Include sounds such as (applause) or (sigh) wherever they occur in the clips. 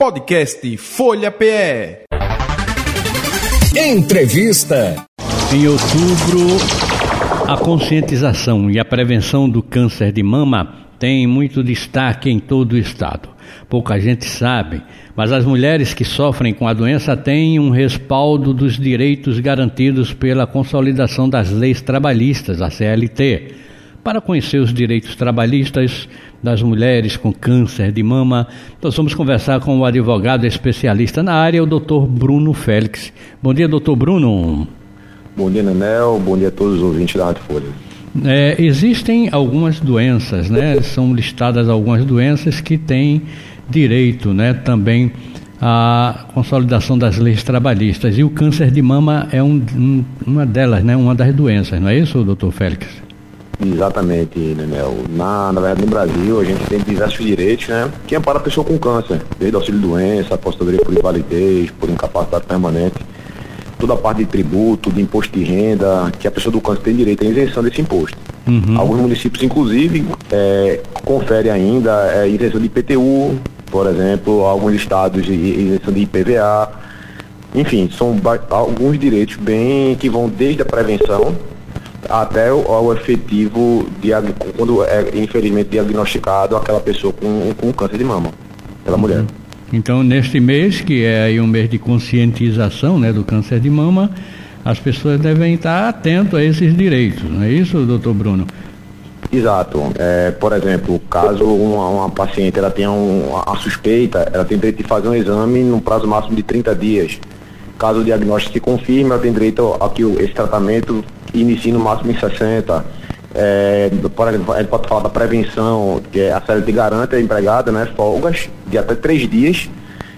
Podcast Folha PE. Entrevista. Em outubro, a conscientização e a prevenção do câncer de mama tem muito destaque em todo o estado. Pouca gente sabe, mas as mulheres que sofrem com a doença têm um respaldo dos direitos garantidos pela consolidação das leis trabalhistas, a CLT. Para conhecer os direitos trabalhistas das mulheres com câncer de mama, nós vamos conversar com o advogado especialista na área, o Dr. Bruno Félix. Bom dia, doutor Bruno. Bom dia, Nenel. Bom dia a todos os ouvintes da Rádio Folha. É, existem algumas doenças, né? São listadas algumas doenças que têm direito, né? Também à consolidação das leis trabalhistas. E o câncer de mama é um, um, uma delas, né? Uma das doenças, não é isso, doutor Félix? Exatamente, Nenel. Na, na verdade, no Brasil, a gente tem diversos direitos, né? Que ampara a pessoa com câncer, desde auxílio-doença, apostadoria por invalidez, por incapacidade permanente, toda a parte de tributo, de imposto de renda, que a pessoa do câncer tem direito à isenção desse imposto. Uhum. Alguns municípios, inclusive, é, conferem ainda é, isenção de IPTU, por exemplo, alguns estados de isenção de IPVA. Enfim, são alguns direitos bem que vão desde a prevenção até o, o efetivo, quando é infelizmente diagnosticado aquela pessoa com, com câncer de mama, pela uhum. mulher. Então, neste mês, que é um mês de conscientização né, do câncer de mama, as pessoas devem estar atentas a esses direitos, não é isso, doutor Bruno? Exato. É, por exemplo, caso uma, uma paciente ela tenha um, a suspeita, ela tem direito de fazer um exame no prazo máximo de 30 dias. Caso o diagnóstico se confirme, ela tem direito a que esse tratamento inicie no máximo em 60. É, por exemplo, a gente pode falar da prevenção, que é a CLT garante a empregada né, folgas de até três dias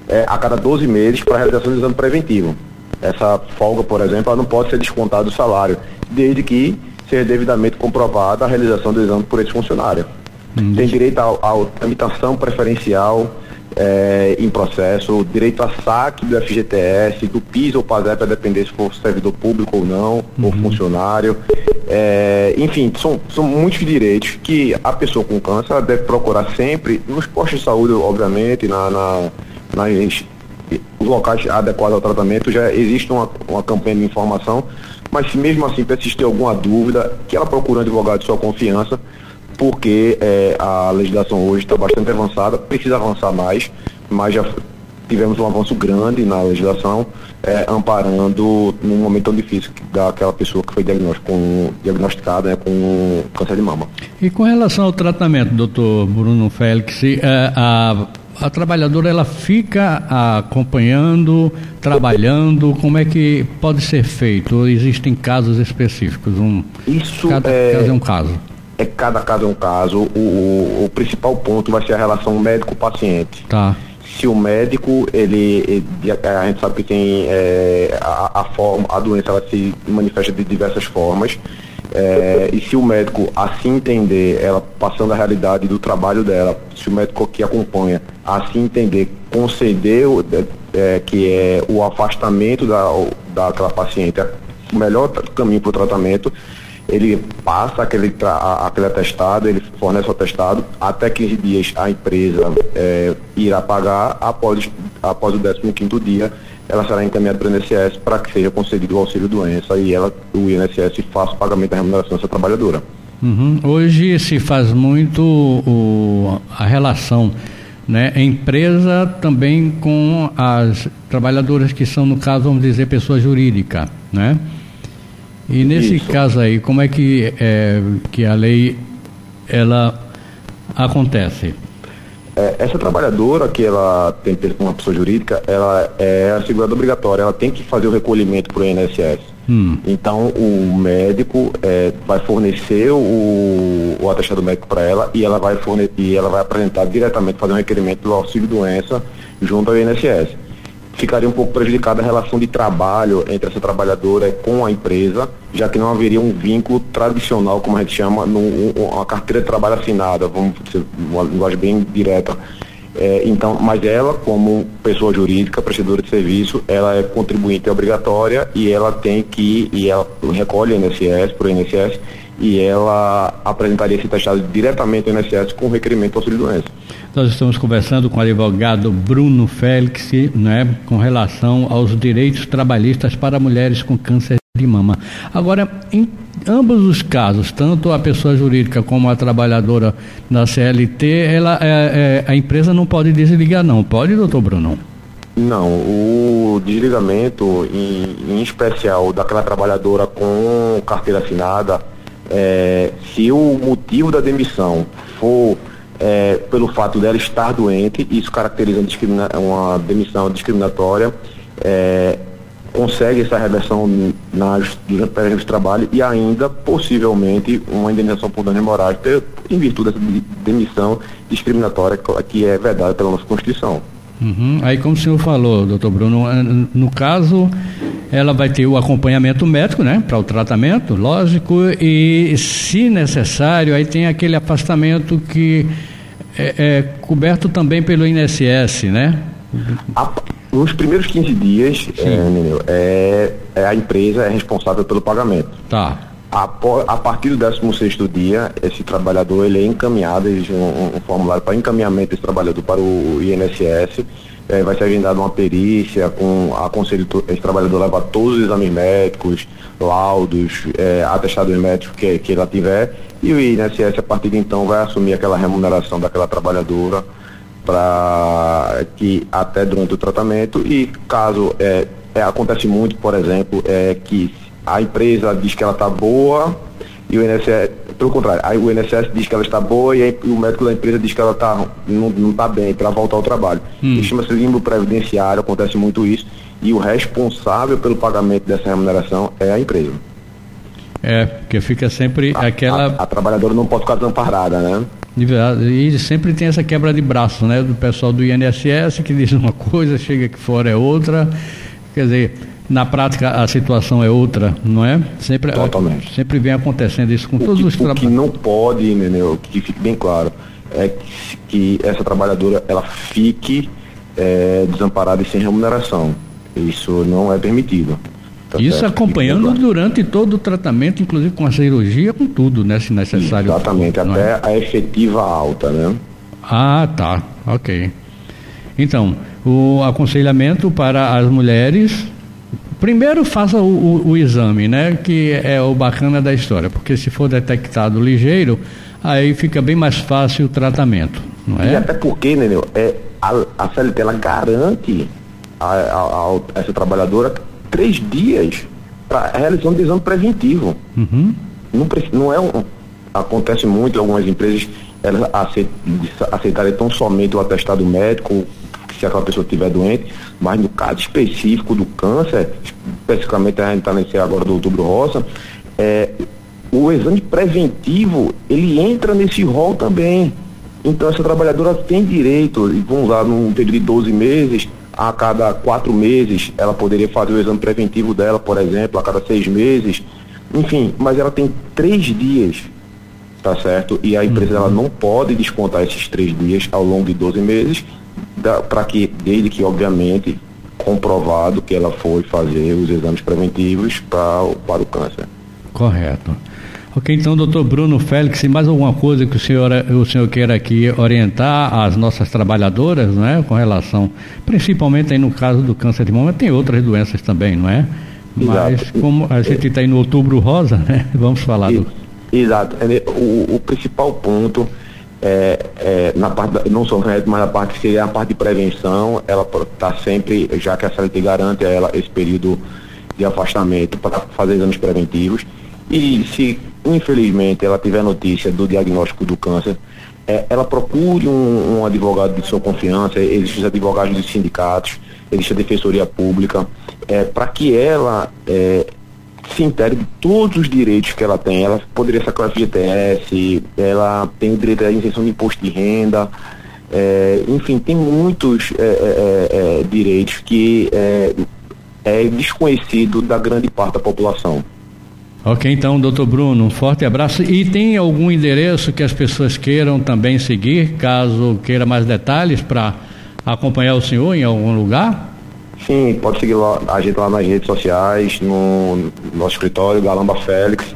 é, a cada 12 meses para a realização do exame preventivo. Essa folga, por exemplo, ela não pode ser descontada do salário, desde que seja devidamente comprovada a realização do exame por esse funcionário. Hum. Tem direito à tramitação preferencial é, em processo, direito a saque do FGTS, do PIS ou PASEP, a depender se for servidor público ou não, uhum. ou funcionário. É, enfim, são, são muitos direitos que a pessoa com câncer deve procurar sempre nos postos de saúde, obviamente, na, na, nas os locais adequados ao tratamento, já existe uma, uma campanha de informação, mas se mesmo assim persistir alguma dúvida, que ela procure um advogado de sua confiança, porque é, a legislação hoje está bastante avançada, precisa avançar mais, mas já tivemos um avanço grande na legislação, é, amparando num momento tão difícil daquela pessoa que foi com, diagnosticada né, com câncer de mama. E com relação ao tratamento, doutor Bruno Félix, é, a, a trabalhadora ela fica acompanhando, trabalhando, como é que pode ser feito? Existem casos específicos? Um, Isso cada é... caso é um caso é cada caso é um caso. O, o, o principal ponto vai ser a relação médico-paciente. Tá. Se o médico, ele, ele, a gente sabe que tem é, a, a, forma, a doença ela se manifesta de diversas formas. É, e se o médico assim entender, ela passando a realidade do trabalho dela, se o médico que acompanha assim entender, conceder é, que é o afastamento da, daquela paciente, o melhor caminho para o tratamento, ele passa aquele, aquele atestado, ele fornece o atestado, até 15 dias a empresa é, irá pagar, após, após o 15 dia, ela será encaminhada para o INSS para que seja concedido o auxílio doença e ela, o INSS faça o pagamento da remuneração dessa trabalhadora. Uhum. Hoje se faz muito o, a relação né, empresa também com as trabalhadoras que são, no caso, vamos dizer, pessoa jurídica, né? E nesse Isso. caso aí, como é que, é, que a lei ela acontece? É, essa trabalhadora que ela tem uma pessoa jurídica, ela é assegurada obrigatória, ela tem que fazer o recolhimento para o INSS. Hum. Então o médico é, vai fornecer o, o atestado médico para ela e ela vai fornecer, e ela vai apresentar diretamente, fazer um requerimento do auxílio doença junto ao INSS ficaria um pouco prejudicada a relação de trabalho entre essa trabalhadora com a empresa, já que não haveria um vínculo tradicional, como a gente chama, num, uma carteira de trabalho assinada, vamos dizer, uma linguagem bem direta. É, então, mas ela, como pessoa jurídica, prestadora de serviço, ela é contribuinte obrigatória e ela tem que, e ela recolhe INSS, por INSS, e ela apresentaria esse testado diretamente ao INSS com requerimento do auxílio doença. Nós estamos conversando com o advogado Bruno Félix, né, com relação aos direitos trabalhistas para mulheres com câncer mama. Agora, em ambos os casos, tanto a pessoa jurídica como a trabalhadora da CLT, ela, é, é, a empresa não pode desligar, não. Pode, doutor Bruno? Não, o desligamento, em, em especial daquela trabalhadora com carteira assinada, é, se o motivo da demissão for é, pelo fato dela estar doente, isso caracteriza uma demissão discriminatória, é, consegue essa reversão nas, durante o de trabalho e ainda, possivelmente, uma indenização por dano hemorrágico em virtude dessa demissão discriminatória que é vedada pela nossa Constituição. Uhum. Aí, como o senhor falou, doutor Bruno, é, no caso, ela vai ter o acompanhamento médico, né, para o tratamento, lógico, e, se necessário, aí tem aquele afastamento que é, é coberto também pelo INSS, né? A, nos primeiros 15 dias, é, é, é, a empresa é responsável pelo pagamento. Tá. A, a partir do 16 dia, esse trabalhador ele é encaminhado, existe um, um formulário para encaminhamento desse trabalhador para o INSS. É, vai ser agendada uma perícia com a conselho, esse trabalhador leva todos os exames médicos, laudos, é, atestados médicos que, que ela tiver, e o INSS a partir de então vai assumir aquela remuneração daquela trabalhadora para que até durante o tratamento e caso é, é, acontece muito, por exemplo, é que a empresa diz que ela está boa e o INSS, pelo contrário, aí o INSS diz que ela está boa e, aí, o médico da empresa diz que ela tá, não está bem para voltar ao trabalho. Hum. Isso chama-se limbo previdenciário, acontece muito isso, e o responsável pelo pagamento dessa remuneração é a empresa. É, porque fica sempre a, aquela. A, a, trabalhadora não pode ficar desamparada, né? E sempre tem essa quebra de braço, né? Do pessoal do INSS que diz uma coisa, chega aqui fora é outra. Quer dizer, na prática a situação é outra, não é? Sempre, Totalmente. Sempre vem acontecendo isso com o todos que, os trabalhadores. O que não pode, entendeu? Que fique bem claro, é que, que essa trabalhadora ela fique é, desamparada e sem remuneração. Isso não é permitido. Tá Isso certo? acompanhando durante todo o tratamento, inclusive com a cirurgia, com tudo, né? Se necessário. Exatamente, até é? a efetiva alta, né? Ah, tá. Ok. Então, o aconselhamento para as mulheres. Primeiro faça o, o, o, exame, né? Que é o bacana da história, porque se for detectado ligeiro, aí fica bem mais fácil o tratamento, não é? E até porque, né, é, a, a CLT ela garante a, a, a essa trabalhadora três dias para realização de exame preventivo. Uhum. Não, não é um, acontece muito algumas empresas elas aceitarem tão somente o atestado médico se aquela pessoa estiver doente, mas no caso específico do câncer, especificamente a gente está nesse agora do outubro rosa, é, o exame preventivo ele entra nesse rol também. Então essa trabalhadora tem direito, vamos lá, num período de 12 meses, a cada quatro meses ela poderia fazer o exame preventivo dela, por exemplo, a cada seis meses, enfim, mas ela tem três dias, tá certo? E a empresa uhum. ela não pode descontar esses três dias ao longo de 12 meses, para que, desde que, obviamente, comprovado que ela foi fazer os exames preventivos pra, para o câncer. Correto. Ok, então, doutor Bruno Félix, mais alguma coisa que o senhor, o senhor queira aqui orientar as nossas trabalhadoras, não é? Com relação, principalmente aí no caso do câncer de mama, tem outras doenças também, não é? Mas Exato. como a gente está aí no outubro rosa, né? (laughs) Vamos falar do. Exato. É, o, o principal ponto é, é, na parte, não só médico, mas na parte que seria a parte de prevenção, ela está sempre, já que a CLT garante a ela esse período de afastamento para fazer exames preventivos. E se infelizmente ela tiver notícia do diagnóstico do câncer, é, ela procure um, um, advogado de sua confiança, existem advogados dos sindicatos, existe a defensoria pública, é, para que ela é, se integre de todos os direitos que ela tem. Ela poderia ser classe GTS, ela tem o direito à isenção de imposto de renda, é, enfim, tem muitos é, é, é, direitos que é desconhecido da grande parte da população. Ok, então, doutor Bruno, um forte abraço. E tem algum endereço que as pessoas queiram também seguir, caso queira mais detalhes para acompanhar o senhor em algum lugar? Sim, pode seguir lá, a gente lá nas redes sociais, no nosso escritório, Galamba Félix.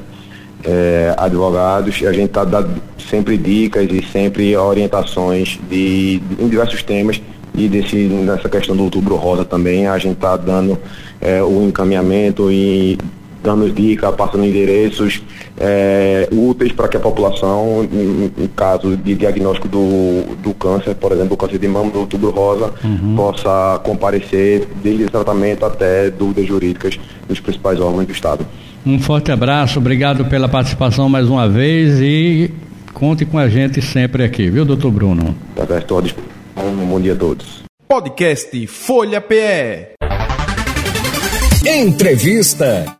é, advogados, a gente está dando sempre dicas e sempre orientações de, de, em diversos temas e desse, nessa questão do outubro rosa também, a gente está dando é, o encaminhamento e dando dicas, passando endereços é, úteis para que a população, em, em, caso de diagnóstico do, do câncer, por exemplo, do câncer de mama, do outubro rosa, uhum. possa comparecer desde tratamento até dúvidas jurídicas dos principais órgãos do Estado. Um forte abraço, obrigado pela participação mais uma vez e conte com a gente sempre aqui, viu, doutor Bruno? Estou à disposição. Um bom dia a todos. Podcast Folha PE. Entrevista.